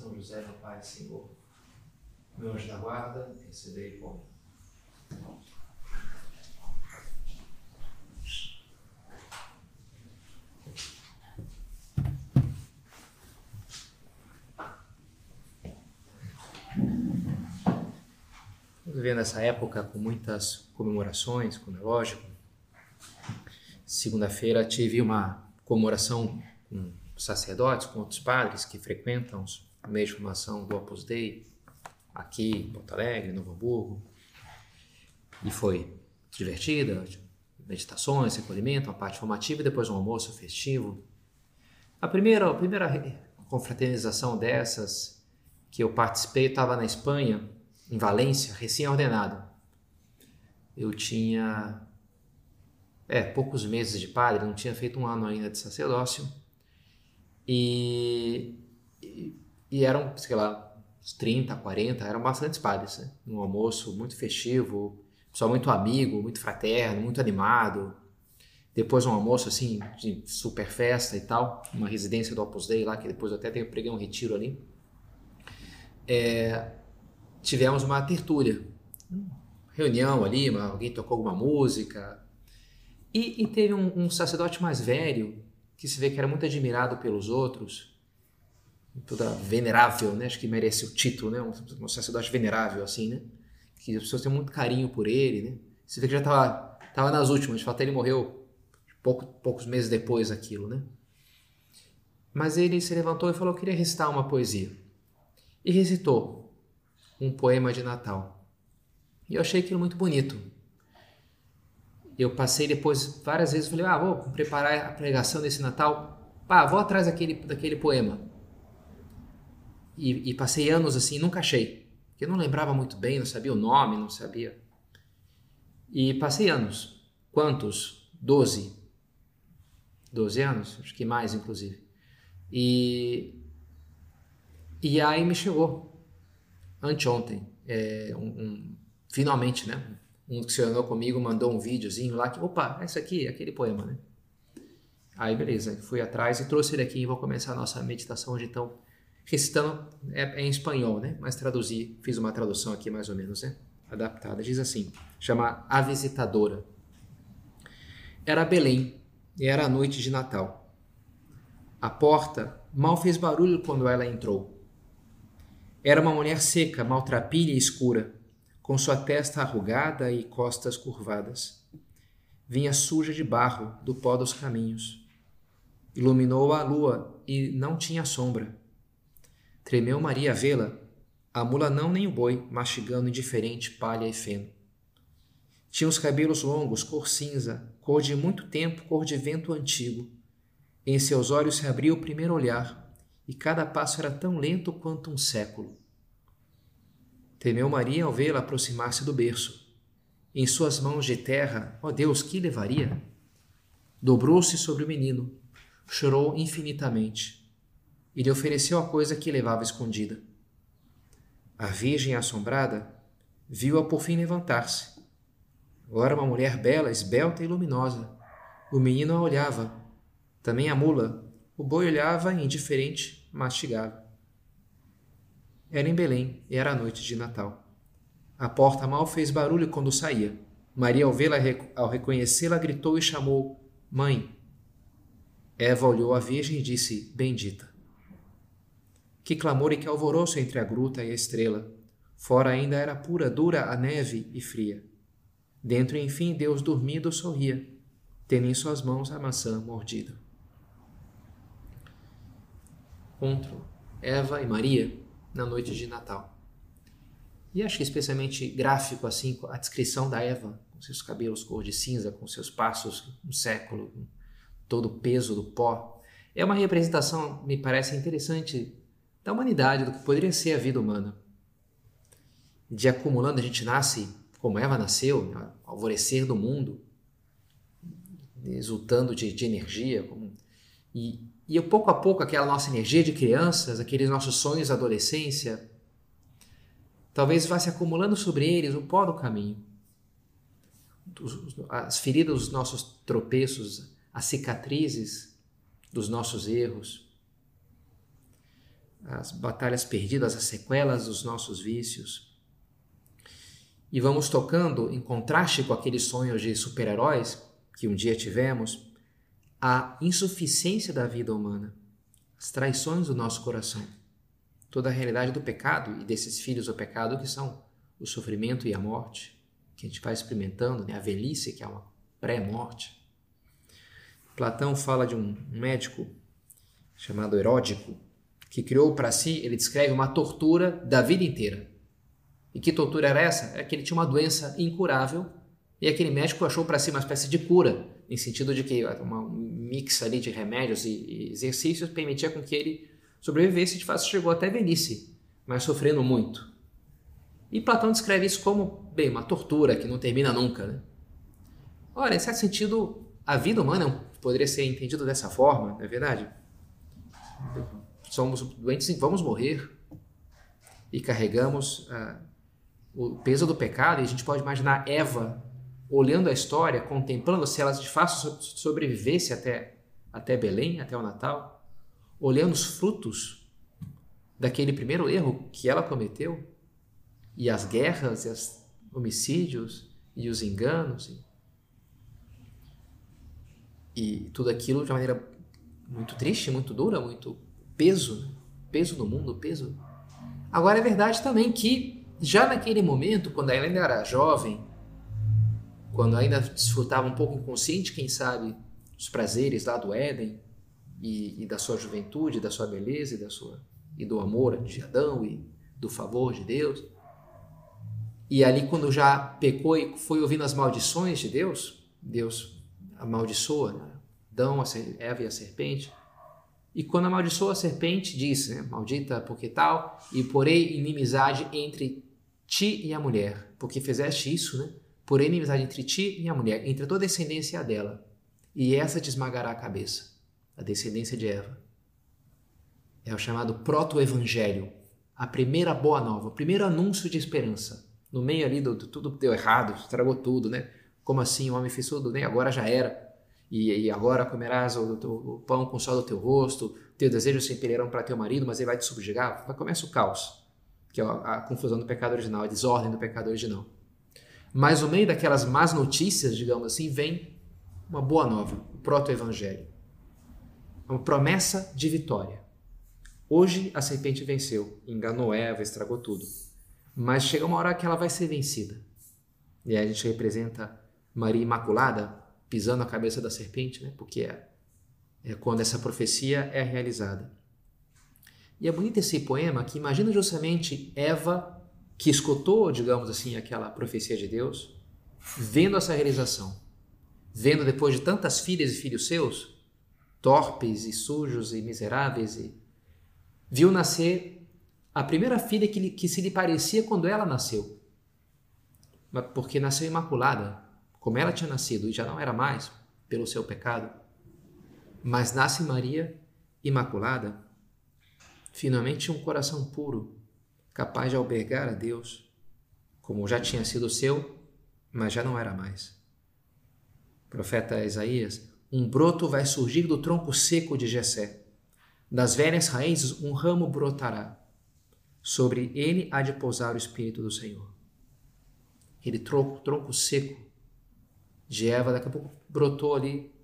São José, meu Pai Senhor, meu anjo da guarda, recebei mim. vivendo essa época com muitas comemorações, como é lógico. Segunda-feira tive uma comemoração com sacerdotes, com outros padres que frequentam o meio de formação do Opus Dei, aqui em Porto Alegre, Novo Hamburgo. E foi divertida, meditações, recolhimento, uma parte formativa e depois um almoço festivo. A primeira, a primeira confraternização dessas que eu participei estava na Espanha, em Valência, recém-ordenado. Eu tinha é, poucos meses de padre, não tinha feito um ano ainda de sacerdócio. E, e, e eram, sei lá, uns 30, 40, eram bastantes padres. Né? Um almoço muito festivo, pessoal muito amigo, muito fraterno, muito animado. Depois um almoço assim, de super festa e tal, uma residência do Opus Dei lá, que depois eu até preguei um retiro ali. É, tivemos uma tertúlia, reunião ali, alguém tocou alguma música. E, e teve um, um, sacerdote mais velho, que se vê que era muito admirado pelos outros, toda venerável, né? acho que merece o título, né? um, um sacerdote venerável, assim, né? que as pessoas têm muito carinho por ele. Né? Se vê que já estava tava nas últimas, de fato ele morreu pouco, poucos meses depois daquilo. Né? Mas ele se levantou e falou que queria recitar uma poesia. E recitou um poema de Natal. E eu achei aquilo muito bonito. Eu passei depois várias vezes, falei, ah, vou preparar a pregação desse Natal. Vou atrás daquele, daquele poema. E, e passei anos assim, nunca achei. Eu não lembrava muito bem, não sabia o nome, não sabia. E passei anos. Quantos? Doze. Doze anos? Acho que mais, inclusive. E, e aí me chegou anteontem, é, um, um, finalmente, né? Um que se orou comigo mandou um videozinho lá que, opa, esse aqui, aquele poema, né? Aí, beleza, fui atrás e trouxe ele aqui e vou começar a nossa meditação hoje, então, recitando, é, é, em espanhol, né? Mas traduzi, fiz uma tradução aqui mais ou menos, né? Adaptada. Diz assim, chama A Visitadora. Era Belém e era a noite de Natal. A porta mal fez barulho quando ela entrou. Era uma mulher seca, maltrapilha e escura, com sua testa arrugada e costas curvadas. Vinha suja de barro do pó dos caminhos. Iluminou a lua e não tinha sombra. Tremeu Maria vê-la, a mula não nem o boi, mastigando indiferente palha e feno. Tinha os cabelos longos, cor cinza, cor de muito tempo, cor de vento antigo. Em seus olhos se abria o primeiro olhar, e cada passo era tão lento quanto um século. Temeu Maria ao vê-la aproximar-se do berço. Em suas mãos de terra, ó Deus, que levaria? Dobrou-se sobre o menino, chorou infinitamente e lhe ofereceu a coisa que levava escondida. A Virgem, assombrada, viu-a por fim levantar-se. Agora uma mulher bela, esbelta e luminosa. O menino a olhava. Também a mula. O boi olhava indiferente mastigava. Era em Belém e era a noite de Natal. A porta mal fez barulho quando saía. Maria, ao vê-la, ao reconhecê-la, gritou e chamou: Mãe. Eva olhou a Virgem e disse: Bendita. Que clamor e que alvoroço entre a gruta e a estrela. Fora ainda era pura, dura a neve e fria. Dentro, enfim, Deus dormindo sorria, tendo em suas mãos a maçã mordida encontro Eva e Maria na noite de Natal. E acho especialmente gráfico assim a descrição da Eva, com seus cabelos cor de cinza, com seus passos um século, todo o peso do pó. É uma representação, me parece interessante, da humanidade, do que poderia ser a vida humana. De acumulando, a gente nasce como Eva nasceu, né? alvorecer do mundo, exultando de, de energia. E, e pouco a pouco aquela nossa energia de crianças, aqueles nossos sonhos da adolescência, talvez vá se acumulando sobre eles o pó do caminho. As feridas dos nossos tropeços, as cicatrizes dos nossos erros, as batalhas perdidas, as sequelas dos nossos vícios. E vamos tocando, em contraste com aqueles sonhos de super-heróis que um dia tivemos, a insuficiência da vida humana, as traições do nosso coração, toda a realidade do pecado e desses filhos do pecado que são o sofrimento e a morte, que a gente vai experimentando, né? a velhice, que é uma pré-morte. Platão fala de um médico chamado Heródico, que criou para si, ele descreve uma tortura da vida inteira. E que tortura era essa? É que ele tinha uma doença incurável e aquele médico achou para si uma espécie de cura, em sentido de que uma, um mix ali de remédios e, exercícios permitia com que ele sobrevivesse de fato chegou até velhice, mas sofrendo muito. E Platão descreve isso como, bem, uma tortura que não termina nunca. Né? Ora, em certo sentido, a vida humana poderia ser entendida dessa forma, não é verdade? Somos doentes e vamos morrer e carregamos uh, o peso do pecado. E a gente pode imaginar Eva olhando a história, contemplando se ela de fato sobrevivesse até, até Belém, até o Natal, olhando os frutos daquele primeiro erro que ela cometeu e as guerras, e os homicídios e os enganos e, e tudo aquilo de uma maneira muito triste, muito dura, muito peso, peso no mundo, peso. Agora é verdade também que já naquele momento, quando ela ainda era jovem, quando ainda desfrutava um pouco inconsciente, quem sabe, os prazeres lá do Éden e, e da sua juventude, da sua beleza e da sua e do amor de Adão e do favor de Deus. E ali quando já pecou e foi ouvindo as maldições de Deus, Deus amaldiçoa né? Adão, a Eva e a serpente. E quando amaldiçoa a serpente, disse, né, maldita porque tal, e porei inimizade entre ti e a mulher, porque fizeste isso, né? Porém inimizade entre ti e a mulher, entre a tua descendência dela, e essa te esmagará a cabeça, a descendência de Eva. É o chamado proto-evangelho, a primeira boa nova, o primeiro anúncio de esperança. No meio ali do, do tudo deu errado, estragou tudo, né? Como assim o homem fez tudo, né? Agora já era e, e agora comerás o, o, o, pão com o sol do teu rosto, teu desejo se impelirão para teu marido, mas ele vai te subjugar. Começa o caos, que é a, a confusão do pecado original, a desordem do pecado original. Mas no meio daquelas más notícias, digamos assim, vem uma boa nova, o proto-evangelho. Uma promessa de vitória. Hoje a serpente venceu, enganou Eva, estragou tudo. Mas chega uma hora que ela vai ser vencida. E aí a gente representa Maria Imaculada, pisando a cabeça da serpente, né? porque é, é quando essa profecia é realizada. E é bonito esse poema que imagina justamente Eva, que escutou, digamos assim, aquela profecia de Deus, vendo essa realização, vendo depois de tantas filhas e filhos seus, torpes e sujos e miseráveis, e viu nascer a primeira filha que, que se lhe parecia quando ela nasceu, porque nasceu imaculada, como ela tinha nascido e já não era mais pelo seu pecado, mas nasce Maria imaculada, finalmente um coração puro, capaz de albergar a Deus, como já tinha sido seu, mas já não era mais. profeta Isaías, um broto vai surgir do tronco seco de Jessé. Das velhas raízes um ramo brotará. Sobre ele há de pousar o Espírito do Senhor. Aquele tronco, tronco seco de Eva, daqui a pouco brotou ali.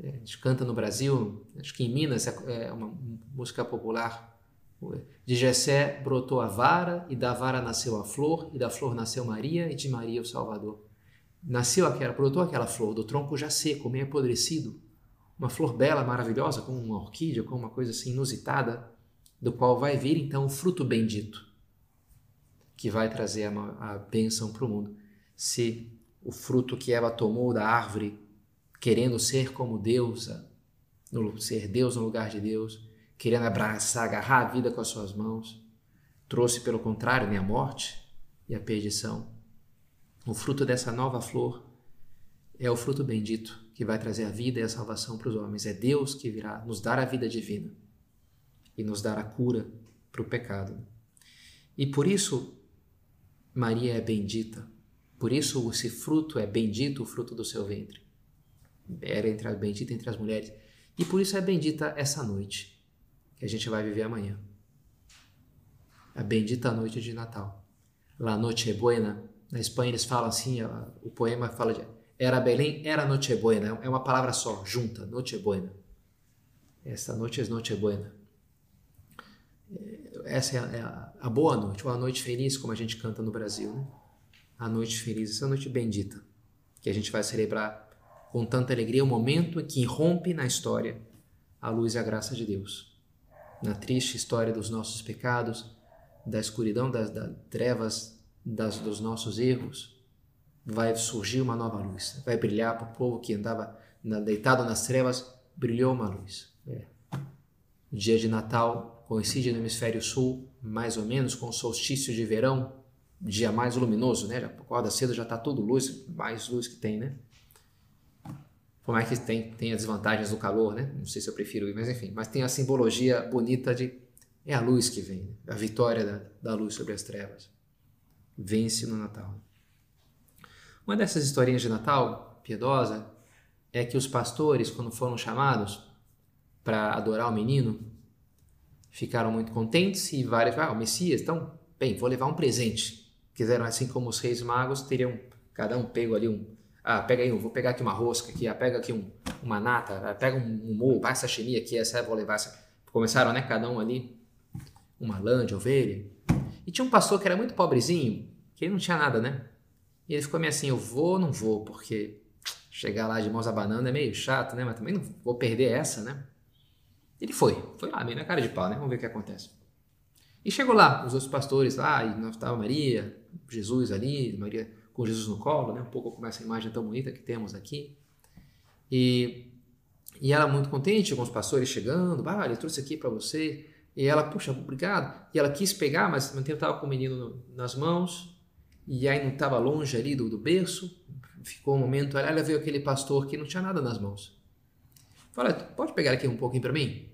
É, a gente canta no Brasil, acho que em Minas é, é uma música popular. De Jessé brotou a vara, e da vara nasceu a flor, e da flor nasceu Maria, e de Maria o Salvador. Nasceu aquela, brotou aquela flor do tronco já seco, meio apodrecido, uma flor bela, maravilhosa, como uma orquídea, como uma coisa assim inusitada, do qual vai vir então o fruto bendito, que vai trazer a, a bênção para o mundo. Se o fruto que Eva tomou da árvore, querendo ser como Deus, ser Deus no lugar de Deus, querendo abraçar, agarrar a vida com as suas mãos. Trouxe, pelo contrário, né, a morte e a perdição. O fruto dessa nova flor é o fruto bendito que vai trazer a vida e a salvação para os homens. É Deus que virá nos dar a vida divina e nos dar a cura para o pecado. E por isso Maria é bendita. Por isso esse fruto é bendito, o fruto do seu ventre. Era entre as bendita entre as mulheres. E por isso é bendita essa noite que a gente vai viver amanhã. A bendita noite de Natal. La noche buena. Na Espanha eles falam assim, o poema fala de era Belém, era noche buena. É uma palavra só, junta, noche buena. Esta noite é noche buena. Essa é a, a, boa noite, ou a noite feliz, como a gente canta no Brasil. Né? A noite feliz, essa noite bendita, que a gente vai celebrar com tanta alegria, o momento em que rompe na história a luz e a graça de Deus. Na triste história dos nossos pecados, da escuridão, das, das trevas, das, dos nossos erros, vai surgir uma nova luz. Vai brilhar para o povo que andava deitado nas trevas, brilhou uma luz. É. O dia de Natal coincide no hemisfério sul, mais ou menos, com o solstício de verão, dia mais luminoso, né? Já acorda cedo, já está tudo luz, mais luz que tem, né? Por mais que tem, tem as desvantagens do calor, né? Não sei se eu prefiro ir, mas enfim. Mas tem a simbologia bonita de... É a luz que vem, a vitória da, da luz sobre as trevas. Vence no Natal. Uma dessas historinhas de Natal, piedosa, é que os pastores, quando foram chamados para adorar o menino, ficaram muito contentes e vários, ah, o Messias, então, bem, vou levar um presente. Quiseram, assim como os reis magos, teriam cada um pego ali um, ah, pega aí, vou pegar aqui uma rosca aqui, ah, pega aqui um, uma nata, ah, pega um, um morro, passa sashimi aqui, essa vou levar essa. Começaram, né, cada um ali, uma lã de ovelha. E tinha um pastor que era muito pobrezinho, que ele não tinha nada, né? E ele ficou meio assim, eu vou ou não vou, porque chegar lá de mãos a banana é meio chato, né? Mas também não vou perder essa, né? Ele foi, foi lá, meio na cara de pau, né? Vamos ver o que acontece. E chegou lá, os outros pastores lá, e nós estava Maria, Jesus ali, Maria com Jesus no colo, né? Um pouco com essa imagem tão bonita que temos aqui. E, e ela muito contente com os pastores chegando, ah, ele trouxe aqui para você. E ela, puxa, obrigado. E ela quis pegar, mas não estava com o menino nas mãos e aí não estava longe ali do, do berço, ficou um momento, ela veio aquele pastor que não tinha nada nas mãos. Fala, pode pegar aqui um pouquinho para mim?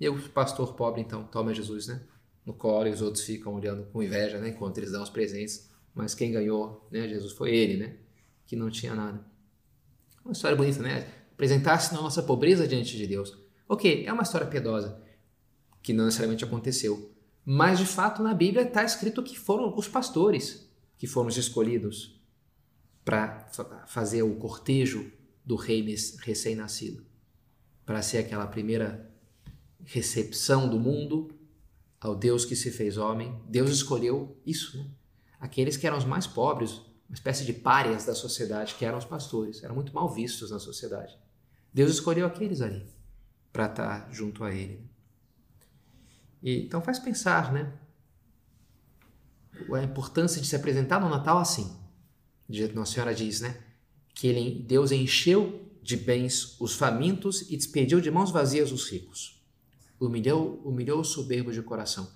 E o pastor pobre então toma Jesus, né? No colo e os outros ficam olhando com inveja, né? Enquanto eles dão os presentes. Mas quem ganhou, né? Jesus foi ele, né? Que não tinha nada. Uma história bonita, né? Apresentar-se na nossa pobreza diante de Deus. Ok, é uma história piedosa que não necessariamente aconteceu. Mas de fato na Bíblia está escrito que foram os pastores que fomos escolhidos para fazer o cortejo do rei recém-nascido, para ser aquela primeira recepção do mundo ao Deus que se fez homem. Deus escolheu isso, né? aqueles que eram os mais pobres, uma espécie de párias da sociedade, que eram os pastores, eram muito mal vistos na sociedade. Deus escolheu aqueles ali para estar junto a Ele. E, então faz pensar, né? a importância de se apresentar no Natal assim. Nossa Senhora diz, né? Que ele, Deus encheu de bens os famintos e despediu de mãos vazias os ricos. Humilhou, humilhou os soberbos de coração.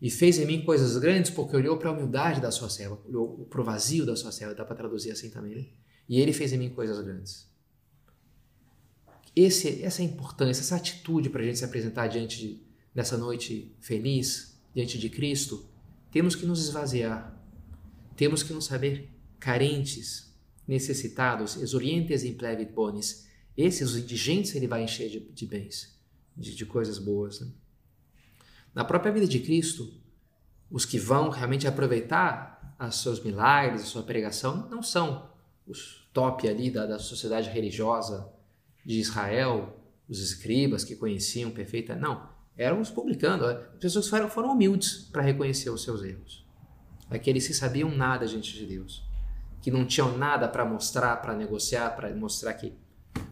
E fez em mim coisas grandes porque olhou para a humildade da sua serva, olhou para o vazio da sua serva, dá para traduzir assim também, né? E ele fez em mim coisas grandes. Esse, essa importância, essa atitude para a gente se apresentar diante de, dessa noite feliz, diante de Cristo, temos que nos esvaziar, temos que nos saber carentes, necessitados, exorientes in plevit bonis. Esses, os indigentes, ele vai encher de, de bens, de, de, coisas boas. Né? Na própria vida de Cristo, os que vão realmente aproveitar os seus milagres, a sua pregação, não são os top ali da, da sociedade religiosa de Israel, os escribas que conheciam perfeita. Não eram os publicando. As pessoas foram, foram humildes para reconhecer os seus erros. Aqueles que sabiam nada diante de Deus, que não tinham nada para mostrar, para negociar, para mostrar que,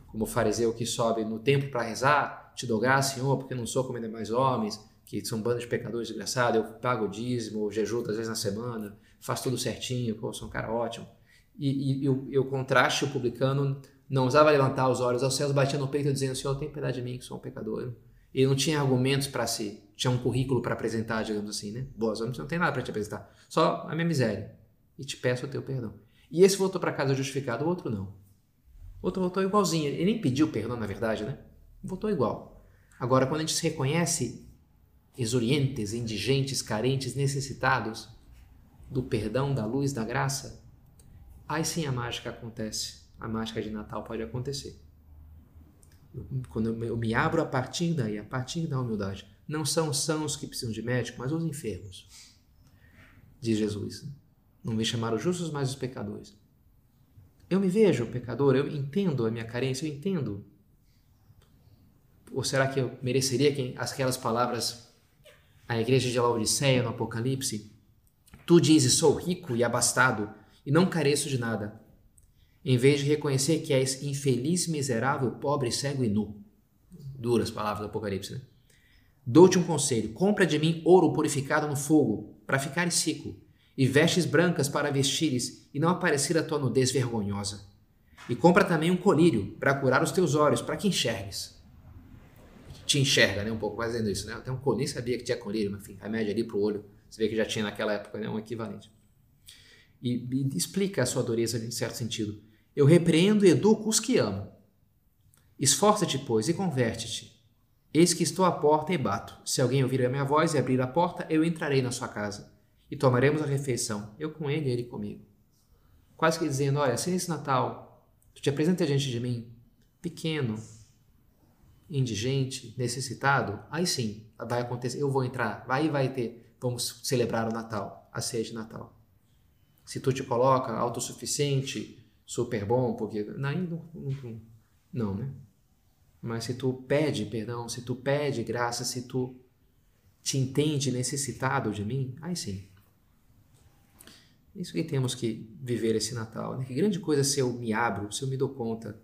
como o fariseu que sobe no templo para rezar, te dou graça, Senhor, porque não sou como demais homens, que são bandos de pecadores desgraçados, eu pago o dízimo, jejuo às vezes na semana, faço tudo certinho, pô, sou um cara ótimo. E, e, e, o, e o contraste, o publicano não usava levantar os olhos aos céus, batia no peito dizendo, Senhor, tem piedade de mim, que sou um pecador. Ele não tinha argumentos para se. Tinha um currículo para apresentar, digamos assim, né? Boas, não tem nada para te apresentar. Só a minha miséria. E te peço o teu perdão. E esse voltou para casa justificado, o outro não. O outro voltou igualzinho. Ele nem pediu perdão, na verdade, né? Voltou igual. Agora, quando a gente se reconhece exorientes, indigentes, carentes, necessitados do perdão, da luz, da graça, aí sim a mágica acontece. A mágica de Natal pode acontecer. Quando eu me abro a partir daí, a partir da humildade. Não são são os que precisam de médico, mas os enfermos. Diz Jesus. Não me chamaram justos, mas os pecadores. Eu me vejo pecador, eu entendo a minha carência, eu entendo. Ou será que eu mereceria que aquelas palavras à igreja de Laodiceia no Apocalipse? Tu dizes, sou rico e abastado e não careço de nada em vez de reconhecer que és infeliz, miserável, pobre, cego e nu. Duras palavras do Apocalipse, né? Dou-te um conselho: compra de mim ouro purificado no fogo, para ficares seco, e vestes brancas para vestires, e não aparecer a tua nudez vergonhosa. E compra também um colírio, para curar os teus olhos, para que enxergues. Te enxerga, né? Um pouco fazendo isso, né? Até um nem sabia que tinha colírio, mas enfim, remédio ali para o olho. Você vê que já tinha naquela época, né? Um equivalente. E, e explica a sua dureza em certo sentido. Eu repreendo e educo os que amo. Esforça-te, pois, e converte-te. Eis que estou à porta e bato. Se alguém ouvir a minha voz e abrir a porta, eu entrarei na sua casa e tomaremos a refeição, eu com ele e ele comigo. Quase que dizendo: Olha, se nesse Natal tu te apresenta diante de mim, pequeno, indigente, necessitado, aí sim vai acontecer, eu vou entrar, aí vai ter, vamos celebrar o Natal, a ceia de Natal. Se tu te coloca autossuficiente, super bom, porque não, não, não, né? Mas se tu pede perdão, se tu pede graça, se tu te entende necessitado de mim, aí sim. Isso que temos que viver esse Natal. Né? Que grande coisa se eu me abro, se eu me dou conta.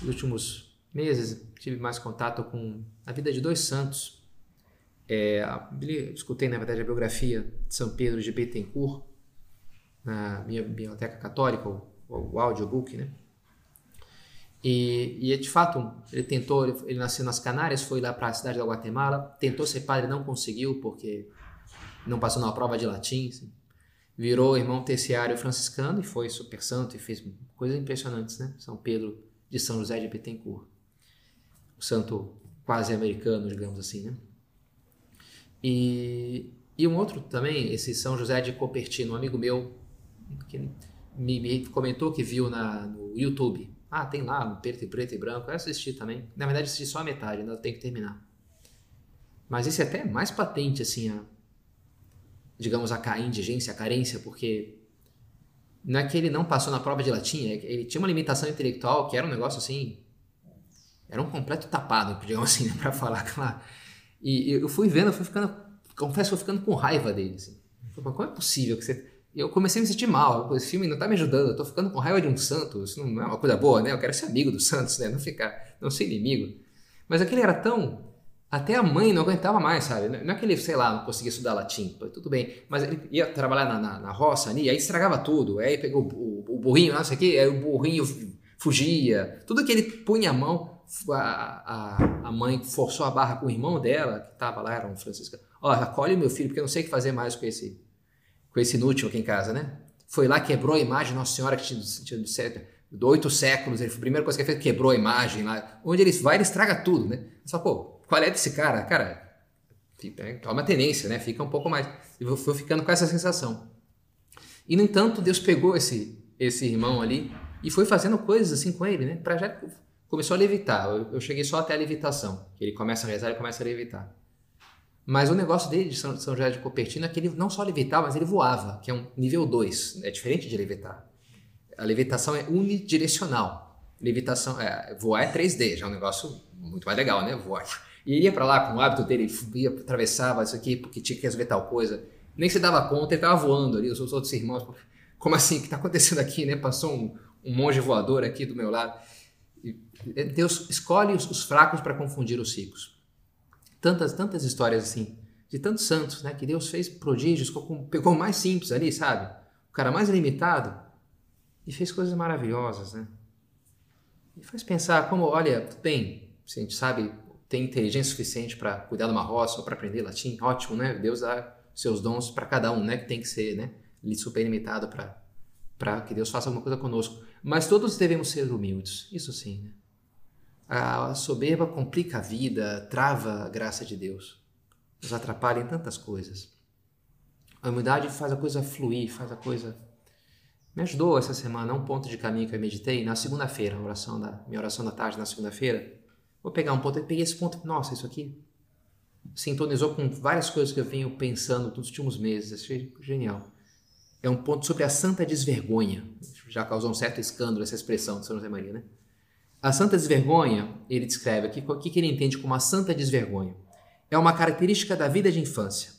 Nos últimos meses tive mais contato com a vida de dois santos. É, escutei, na verdade, a biografia de São Pedro de Betancourt, na minha biblioteca católica, o, o audiobook, né? E, e de fato, ele tentou, ele, nasceu nas Canárias, foi lá para a cidade da Guatemala, tentou ser padre, não conseguiu porque não passou na prova de latim, assim. virou irmão terciário franciscano e foi super santo e fez coisas impressionantes, né? São Pedro de São José de Betancourt, o santo quase americano, digamos assim, né? E, e um outro também, esse São José de Copertino, um amigo meu, que me, me comentou que viu na, no YouTube. Ah, tem lá, um preto e preto e branco. Eu assisti também. Na verdade, assisti só a metade, ainda tem que terminar. Mas esse é até mais patente, assim, a, digamos, a, a indigência, a carência, porque não é que ele não passou na prova de latim, é ele tinha uma limitação intelectual que era um negócio assim. Era um completo tapado, digamos assim, né, pra falar, claro. E eu fui vendo, eu fui ficando. Confesso eu fui ficando com raiva dele. Assim. Como é possível que você eu comecei a me sentir mal. Esse filme não tá me ajudando. Eu tô ficando com raiva de um santo. Isso não é uma coisa boa, né? Eu quero ser amigo do Santos, né? Não ficar, não ser inimigo. Mas aquele era tão. Até a mãe não aguentava mais, sabe? Não é que ele, sei lá, não conseguia estudar latim. Tudo bem. Mas ele ia trabalhar na, na, na roça ali, aí estragava tudo. Aí pegou o, o, o burrinho, não sei o quê, aí o burrinho fugia. Tudo que ele punha a mão, a, a, a mãe forçou a barra com o irmão dela, que tava lá, era um franciscano. Ó, acolhe o meu filho, porque eu não sei o que fazer mais com esse com esse inútil aqui em casa, né? Foi lá, quebrou a imagem Nossa Senhora que tinha, tinha, tinha oito séculos. Ele, a primeira coisa que ele fez, quebrou a imagem lá. Onde ele vai, ele estraga tudo, né? Só, pô, qual é desse cara? Cara, toma tenência, né? Fica um pouco mais. Eu fui ficando com essa sensação. E, no entanto, Deus pegou esse, esse irmão ali e foi fazendo coisas assim com ele, né? Pra já começou a levitar. Eu, eu cheguei só até a levitação. Ele começa a rezar e começa a levitar. Mas o negócio dele de São, São José de Copertino é que ele não só levitava, mas ele voava, que é um nível 2. É diferente de levitar. A levitação é unidirecional. Levitação, é, voar é 3D, já é um negócio muito mais legal, né? Voar. E ele ia para lá com o hábito dele, ia, atravessava isso aqui porque tinha que resolver tal coisa. Nem se dava conta, ele estava voando ali, os outros irmãos. Como assim? O que está acontecendo aqui, né? Passou um, um monge voador aqui do meu lado. Deus escolhe os, os fracos para confundir os ricos tantas, tantas histórias assim, de tantos santos, né? Que Deus fez prodígios, pegou o mais simples ali, sabe? O cara mais limitado e fez coisas maravilhosas, né? E faz pensar como, olha, bem, a gente sabe tem inteligência suficiente para cuidar de uma roça ou para aprender latim, ótimo, né? Deus dá seus dons para cada um, né? Que tem que ser, né? Super limitado para que Deus faça alguma coisa conosco. Mas todos devemos ser humildes, isso sim. Né? A soberba complica a vida, trava a graça de Deus, nos atrapalha em tantas coisas. A humildade faz a coisa fluir, faz a coisa. Me ajudou essa semana, um ponto de caminho que eu meditei na segunda-feira, oração da minha oração da tarde na segunda-feira. Vou pegar um ponto, eu peguei esse ponto, nossa, isso aqui sintonizou com várias coisas que eu venho pensando nos últimos meses, achei genial é um ponto sobre a santa desvergonha. Já causou um certo escândalo essa expressão de São José Maria, né? A santa desvergonha, ele descreve aqui, o que ele entende como a santa desvergonha? É uma característica da vida de infância.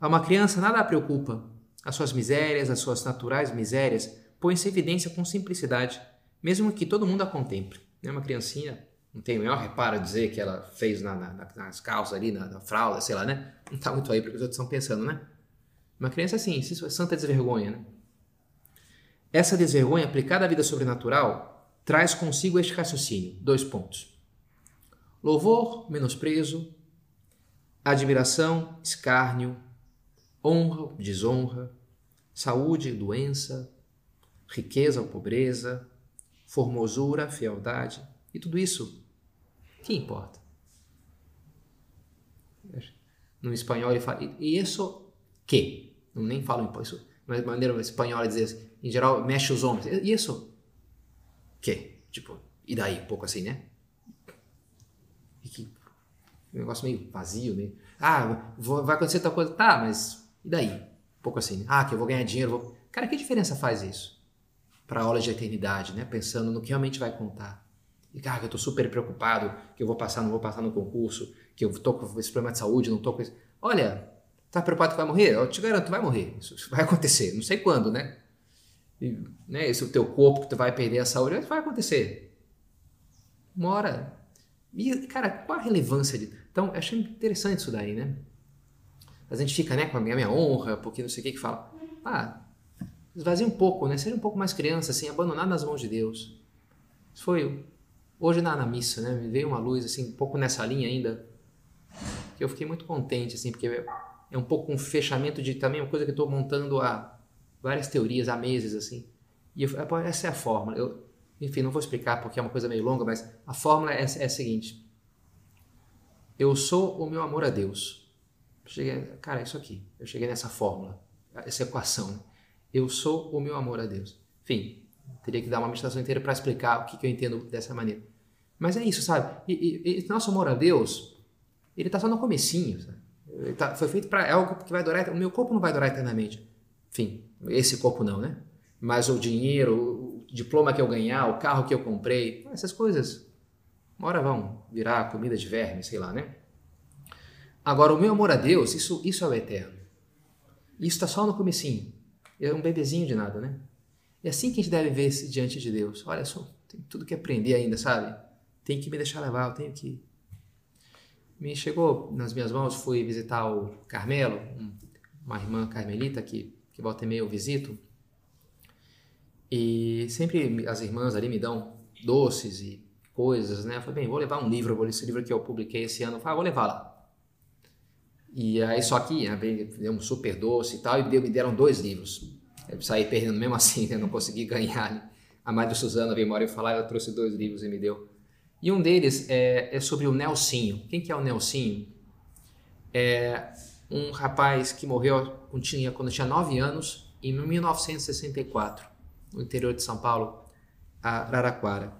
A uma criança nada a preocupa. As suas misérias, as suas naturais misérias, põem-se em evidência com simplicidade, mesmo que todo mundo a contemple. É uma criancinha, não tem o maior reparo dizer que ela fez na, na, nas calças ali, na, na fralda, sei lá, né? Não está muito aí porque os outros estão pensando, né? Uma criança assim, é santa desvergonha. Né? Essa desvergonha aplicada à vida sobrenatural traz consigo este raciocínio. Dois pontos. Louvor, menosprezo, admiração, escárnio, honra, desonra, saúde, doença, riqueza ou pobreza, formosura, fealdade. E tudo isso, que importa? No espanhol ele fala, e isso que, não nem falo isso, mas de maneira espanhola dizer assim, em geral, mexe os ombros. E isso? Que? Tipo, e daí? Um pouco assim, né? E que, um negócio meio vazio, meio. Ah, vou, vai acontecer tal coisa. Tá, mas e daí? Um pouco assim. Ah, que eu vou ganhar dinheiro. Vou... Cara, que diferença faz isso? Para aulas de eternidade, né? Pensando no que realmente vai contar. E, cara, eu tô super preocupado que eu vou passar, não vou passar no concurso, que eu tô com esse problema de saúde, não tô com isso. Olha, Tá preocupado que vai morrer? Eu te garanto, vai morrer. Isso vai acontecer. Não sei quando, né? E, né esse é o teu corpo que tu vai perder a saúde, vai acontecer. Uma hora. E, cara, qual a relevância de. Então, eu achei interessante isso daí, né? A gente fica, né, com a minha, minha honra, porque não sei o que que fala. Ah, esvazie um pouco, né? Seja um pouco mais criança, assim, abandonar nas mãos de Deus. Isso foi hoje na, na missa, né? Me veio uma luz, assim, um pouco nessa linha ainda. Que eu fiquei muito contente, assim, porque é um pouco um fechamento de também uma coisa que estou montando há várias teorias há meses assim. E eu, essa é a fórmula. Eu, enfim, não vou explicar porque é uma coisa meio longa, mas a fórmula é, é a seguinte: eu sou o meu amor a Deus. Cheguei, cara, é isso aqui. Eu cheguei nessa fórmula, essa equação. Né? Eu sou o meu amor a Deus. Enfim, teria que dar uma meditação inteira para explicar o que, que, eu entendo dessa maneira. Mas é isso, sabe? E, e, e nosso amor a Deus, ele está só no comecinho, sabe? Tá, foi feito para algo que vai durar. O meu corpo não vai durar eternamente. Enfim, esse corpo não, né? Mas o dinheiro, o diploma que eu ganhar, o carro que eu comprei, essas coisas, uma hora vão virar comida de verme, sei lá, né? Agora, o meu amor a Deus, isso, isso é o eterno. Isso está só no comecinho. É um bebezinho de nada, né? É assim que a gente deve ver diante de Deus. Olha só, tem tudo que aprender ainda, sabe? Tem que me deixar levar, eu tenho que me chegou nas minhas mãos, fui visitar o Carmelo, uma irmã carmelita que, que volta e meia eu visito. E sempre as irmãs ali me dão doces e coisas, né? Eu falei, bem, vou levar um livro, esse livro que eu publiquei esse ano, eu falei, ah, vou levar lá. E aí só que né, deu um super doce e tal, e me deram dois livros. Eu saí perdendo mesmo assim, né? não consegui ganhar. A Madre Suzana veio embora e falar, ela trouxe dois livros e me deu. E um deles é, é sobre o Nelsinho. Quem que é o Nelsinho? É um rapaz que morreu quando tinha, quando tinha 9 anos, em 1964, no interior de São Paulo, Araraquara.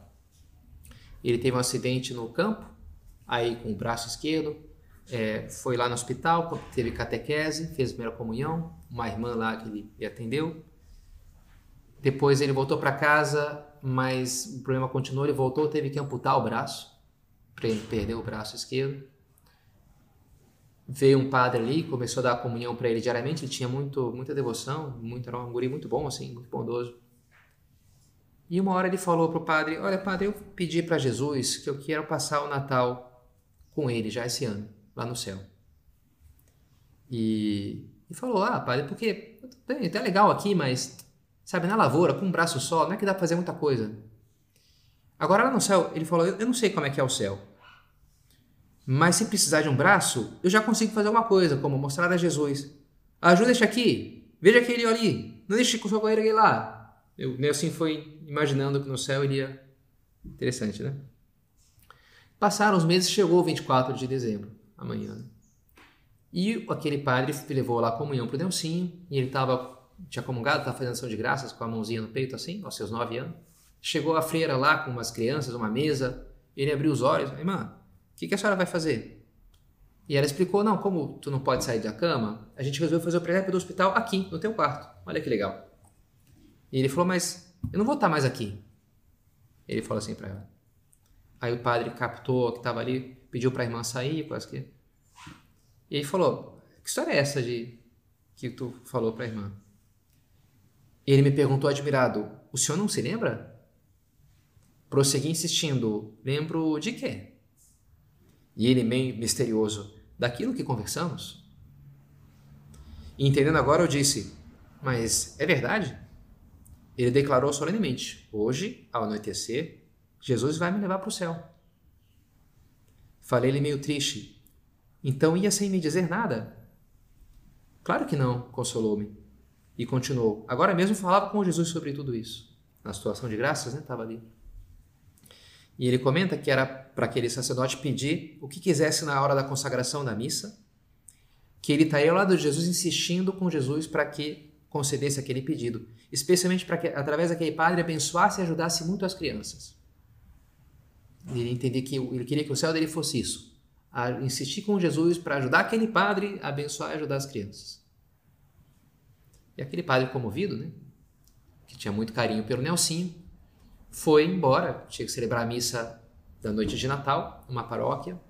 Ele teve um acidente no campo, aí com o braço esquerdo, é, foi lá no hospital, teve catequese, fez primeira comunhão, uma irmã lá que ele atendeu. Depois ele voltou para casa, mas o problema continuou, ele voltou, teve que amputar o braço, perder o braço esquerdo. Veio um padre ali, começou a dar a comunhão para ele diariamente, ele tinha muito, muita devoção, muito, era um guri muito bom, assim, muito bondoso. E uma hora ele falou para o padre, olha padre, eu pedi para Jesus que eu quero passar o Natal com ele já esse ano, lá no céu. E, e falou, ah padre, porque, bem, tá legal aqui, mas Sabe, na lavoura, com um braço só, não é que dá pra fazer muita coisa. Agora lá no céu, ele falou, eu não sei como é que é o céu. Mas se precisar de um braço, eu já consigo fazer alguma coisa, como mostrar a Jesus. Ajuda este aqui, veja aquele ali, não deixe com o seu colega lá. Eu né, assim foi imaginando que no céu iria. Interessante, né? Passaram os meses, chegou o 24 de dezembro, amanhã. Né? E aquele padre levou lá a comunhão pro Nelsinho, e ele estava, tinha comungado, estava fazendo ação de graças com a mãozinha no peito assim, aos seus nove anos. Chegou a freira lá com umas crianças, uma mesa, ele abriu os olhos, irmã, o que, que a senhora vai fazer? E ela explicou, não, como tu não pode sair da cama, a gente resolveu fazer o pré do hospital aqui, no teu quarto. Olha que legal. E ele falou, mas eu não vou estar mais aqui. Ele falou assim para ela. Aí o padre captou que estava ali, pediu para a irmã sair, quase que. E aí falou: Que história é essa de que tu falou para a irmã? Ele me perguntou admirado: O senhor não se lembra? Prossegui insistindo: Lembro de quê? E ele, meio misterioso: Daquilo que conversamos? E entendendo agora, eu disse: Mas é verdade? Ele declarou solenemente: Hoje, ao anoitecer, Jesus vai me levar para o céu. Falei-lhe meio triste. Então ia sem me dizer nada? Claro que não, consolou-me. E continuou. Agora mesmo falava com Jesus sobre tudo isso. Na situação de graças, né? Estava ali. E ele comenta que era para aquele sacerdote pedir o que quisesse na hora da consagração da missa, que ele estaria ao lado de Jesus insistindo com Jesus para que concedesse aquele pedido, especialmente para que através daquele padre abençoasse e ajudasse muito as crianças. Ele entendia que ele queria que o céu dele fosse isso, insistir com Jesus para ajudar aquele padre a abençoar e ajudar as crianças. E aquele padre comovido, né, que tinha muito carinho pelo Nelsinho, foi embora, tinha que celebrar a missa da noite de Natal, uma paróquia.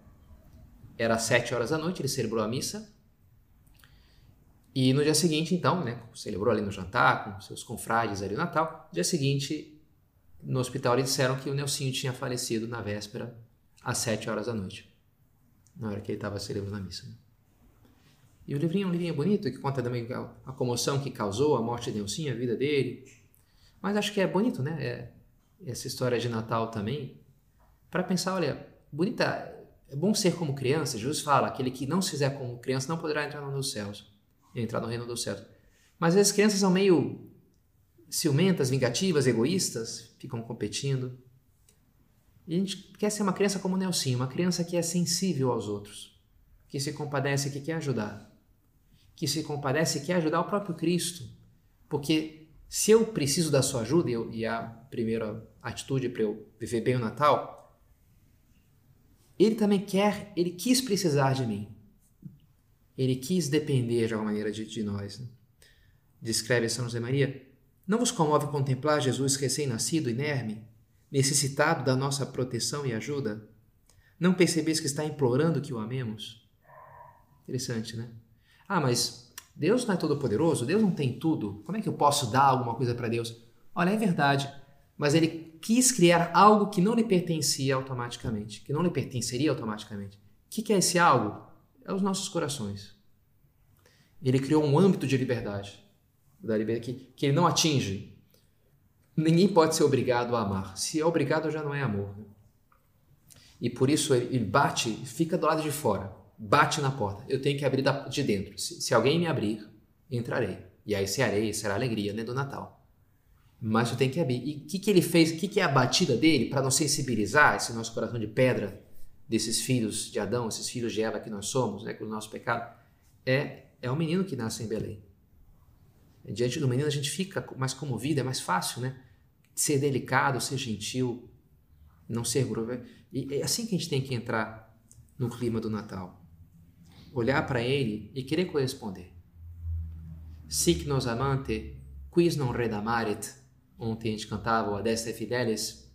Era sete horas da noite, ele celebrou a missa. E no dia seguinte, então, né, celebrou ali no jantar com seus confrades ali no Natal. No dia seguinte, no hospital, eles disseram que o Nelsinho tinha falecido na véspera, às sete horas da noite, na hora que ele estava celebrando a missa. Né? E o livrinho é um livrinho bonito que conta também a comoção que causou a morte de Nelsinho, a vida dele. Mas acho que é bonito, né? É, essa história de Natal também, para pensar, olha, bonita, é bom ser como criança. Jesus fala, aquele que não se fizer como criança não poderá entrar no reino dos céus, entrar no reino dos céus. Mas as crianças são meio ciumentas, vingativas, egoístas, ficam competindo. E a gente quer ser uma criança como Nelson, uma criança que é sensível aos outros, que se compadece, que quer ajudar, que se compadece quer ajudar o próprio Cristo, porque se eu preciso da sua ajuda, eu, e a primeira atitude para eu viver bem o Natal, ele também quer, ele quis precisar de mim. Ele quis depender de alguma maneira de, de nós. Né? Descreve São José Maria. Não vos comove contemplar Jesus recém-nascido, inerme, necessitado da nossa proteção e ajuda? Não percebeis que está implorando que o amemos? Interessante, né? Ah, mas Deus não é todo poderoso, Deus não tem tudo. Como é que eu posso dar alguma coisa para Deus? Olha, é verdade, mas ele quis criar algo que não lhe pertencia automaticamente, que não lhe pertenceria automaticamente. O que é esse algo? É os nossos corações. Ele criou um âmbito de liberdade, da liberdade que, que ele não atinge. Ninguém pode ser obrigado a amar. Se é obrigado, já não é amor. E por isso ele bate, fica do lado de fora bate na porta. Eu tenho que abrir de dentro. Se, se alguém me abrir, entrarei. E aí serei, será alegria né, do Natal. Mas eu tenho que abrir. E o que, que ele fez? O que, que é a batida dele para não sensibilizar esse nosso coração de pedra desses filhos de Adão, esses filhos de Eva que nós somos, né, com o nosso pecado? É, é o menino que nasce em Belém. Diante do menino a gente fica mais comovido, é mais fácil, né? Ser delicado, ser gentil, não ser grosso. E é assim que a gente tem que entrar no clima do Natal olhar para ele e querer corresponder. Sic nos amante, quis non redamaret. Ontem a gente cantava o Adeste Fidelis,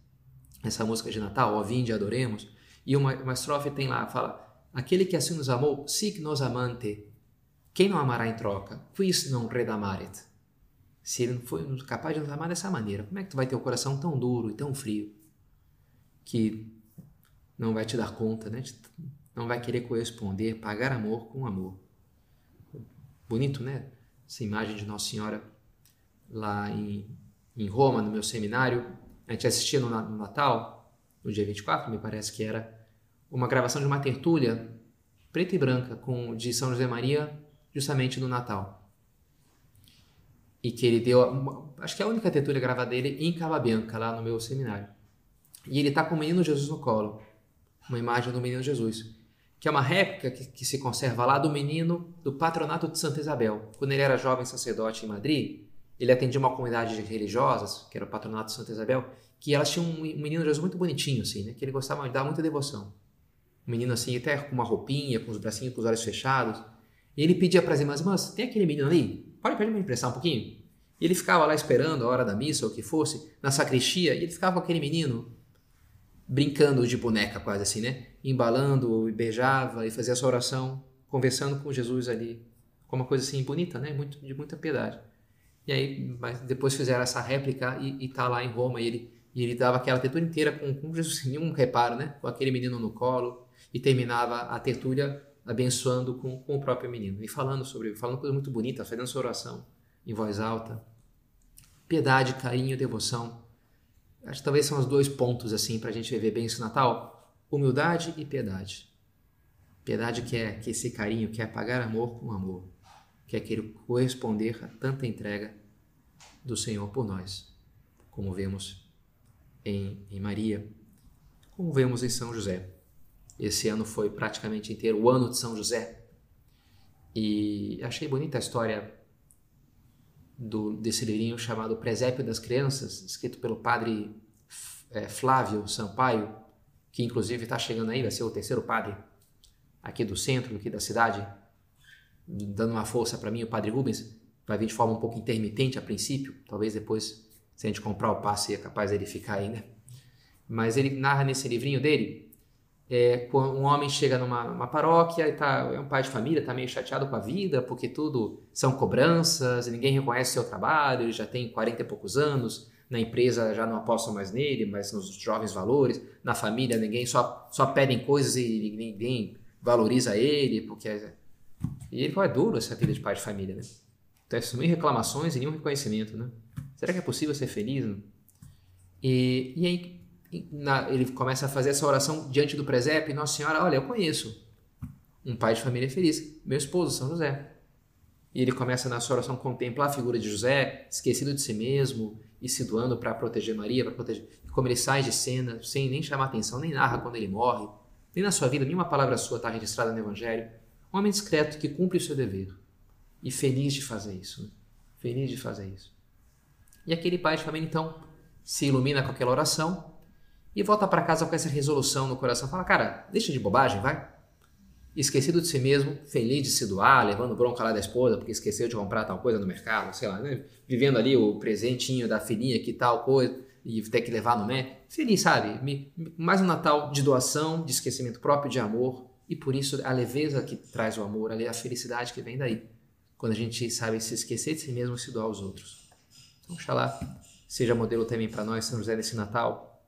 essa música de Natal, ó vinde adoremos. E uma, uma estrofe tem lá, fala, aquele que assim nos amou, sic nos amante, quem não amará em troca? Quis non redamaret. Se ele não foi capaz de nos amar dessa maneira, como é que tu vai ter o coração tão duro e tão frio que não vai te dar conta, né? Não vai querer corresponder, pagar amor com amor. Bonito, né? Essa imagem de Nossa Senhora lá em, em Roma, no meu seminário. A gente assistia no, Natal, no dia 24, me parece que era, uma gravação de uma tertúlia preta e branca com de São José Maria justamente no Natal. E que ele deu, uma, acho que é a única tertúlia gravada dele em Cava Bianca, lá no meu seminário. E ele está com o menino Jesus no colo, uma imagem do menino Jesus, que é uma réplica que, que se conserva lá do menino do patronato de Santa Isabel. Quando ele era jovem sacerdote em Madrid, ele atendia uma comunidade de religiosas, que era o patronato de Santa Isabel, que elas tinham um menino Jesus muito bonitinho, assim, né? Que ele gostava de dar muita devoção. Um menino assim, até com uma roupinha, com os bracinhos, com os olhos fechados. E ele pedia para as irmãs, irmãs, tem aquele menino ali? Pode pedir me emprestar um pouquinho? E ele ficava lá esperando a hora da missa ou o que fosse, na sacristia, e ele ficava com aquele menino brincando de boneca quase assim, né? Embalando, e beijava e fazia essa oração, conversando com Jesus ali. Com uma coisa assim bonita, né? Muito, de muita piedade. E aí, mas depois fizeram essa réplica e, e tá lá em Roma e ele, e ele dava aquela tertúlia inteira com, com Jesus sem nenhum reparo, né? Com aquele menino no colo e terminava a tertúlia abençoando com, com o próprio menino e falando sobre, falando coisa muito bonita, fazendo sua oração em voz alta. Piedade, carinho, devoção. Acho que talvez são os dois pontos assim para a gente viver bem esse Natal: humildade e piedade. Piedade que é que esse carinho, que é pagar amor com amor que é aquele corresponder a tanta entrega do Senhor por nós, como vemos em, em Maria, como vemos em São José. Esse ano foi praticamente inteiro o ano de São José. E achei bonita a história do, desse livrinho chamado Presépio das Crianças, escrito pelo padre é, Flávio Sampaio, que inclusive está chegando aí, vai ser o terceiro padre aqui do centro, aqui da cidade, dando uma força para mim, o Padre Rubens, vai vir de forma um pouco intermitente a princípio, talvez depois, se a gente comprar o passe, é capaz dele ficar aí, né? Mas ele narra nesse livrinho dele, é, um homem chega numa paróquia e tá, é um pai de família, está meio chateado com a vida, porque tudo são cobranças, ninguém reconhece o seu trabalho, ele já tem 40 e poucos anos, na empresa já não apostam mais nele, mas nos jovens valores, na família ninguém só, só pedem coisas e ninguém valoriza ele, porque e ele falou, é duro essa vida de pai de família, né? Então, assumir reclamações e nenhum reconhecimento, né? Será que é possível ser feliz? Né? E, e aí na, ele começa a fazer essa oração diante do presépio, Nossa Senhora, olha, eu conheço um pai de família feliz, meu esposo, São José. E ele começa na sua oração contemplar a figura de José, esquecido de si mesmo e se doando para proteger Maria, para proteger. Como ele sai de cena, sem nem chamar atenção, nem narra quando ele morre, nem na sua vida, nenhuma palavra sua está registrada no Evangelho. Um homem discreto que cumpre o seu dever. E feliz de fazer isso. Né? Feliz de fazer isso. E aquele pai de família, então, se ilumina com aquela oração e volta para casa com essa resolução no coração. Fala, cara, deixa de bobagem, vai. Esquecido de si mesmo, feliz de se doar, levando bronca lá da esposa porque esqueceu de comprar tal coisa no mercado, sei lá, né? Vivendo ali o presentinho da filhinha que tal coisa e ter que levar no médico. Feliz, sabe? Mais um Natal de doação, de esquecimento próprio, de amor, e por isso a leveza que traz o amor, a felicidade que vem daí. Quando a gente sabe se esquecer de si mesmo e se doar aos outros. Então, oxalá seja modelo também para nós, São José, nesse Natal,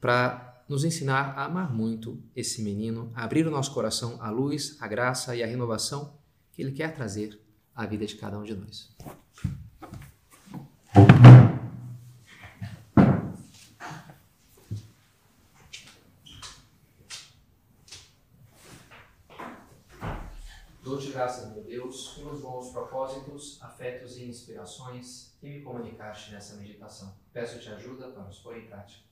para nos ensinar a amar muito esse menino, a abrir o nosso coração à luz, à graça e à renovação que ele quer trazer à vida de cada um de nós. Dou-te graças, meu Deus, pelos bons propósitos, afetos e inspirações que me comunicaste nessa meditação. Peço-te ajuda para os pôr em prática.